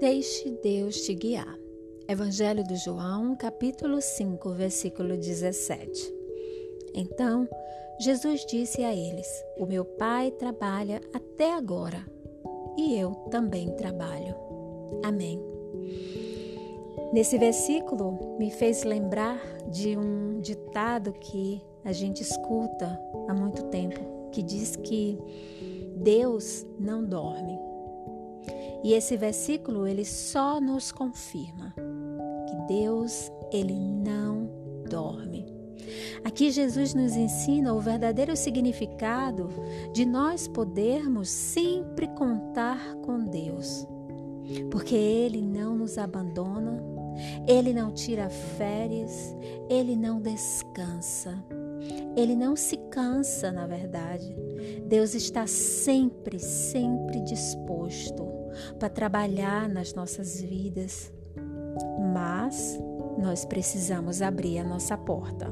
Deixe Deus te guiar. Evangelho de João, capítulo 5, versículo 17. Então, Jesus disse a eles: O meu Pai trabalha até agora e eu também trabalho. Amém. Nesse versículo me fez lembrar de um ditado que a gente escuta há muito tempo, que diz que Deus não dorme. E esse versículo ele só nos confirma que Deus ele não dorme. Aqui Jesus nos ensina o verdadeiro significado de nós podermos sempre contar com Deus. Porque ele não nos abandona, ele não tira férias, ele não descansa. Ele não se cansa, na verdade. Deus está sempre, sempre disposto para trabalhar nas nossas vidas. Mas nós precisamos abrir a nossa porta.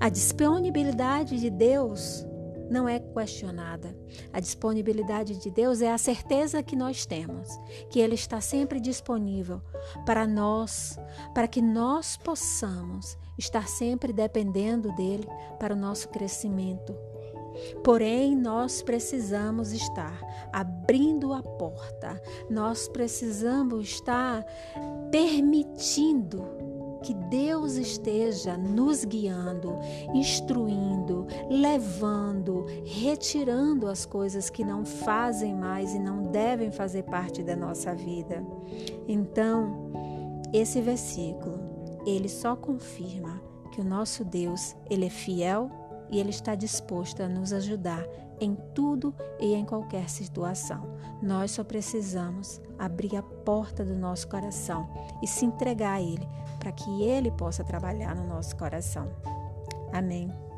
A disponibilidade de Deus não é questionada. A disponibilidade de Deus é a certeza que nós temos, que Ele está sempre disponível para nós, para que nós possamos estar sempre dependendo dele para o nosso crescimento. Porém, nós precisamos estar abrindo a porta, nós precisamos estar permitindo que Deus esteja nos guiando, instruindo, levando, retirando as coisas que não fazem mais e não devem fazer parte da nossa vida. Então, esse versículo, ele só confirma que o nosso Deus, ele é fiel e ele está disposto a nos ajudar em tudo e em qualquer situação. Nós só precisamos abrir a porta do nosso coração e se entregar a ele para que ele possa trabalhar no nosso coração. Amém.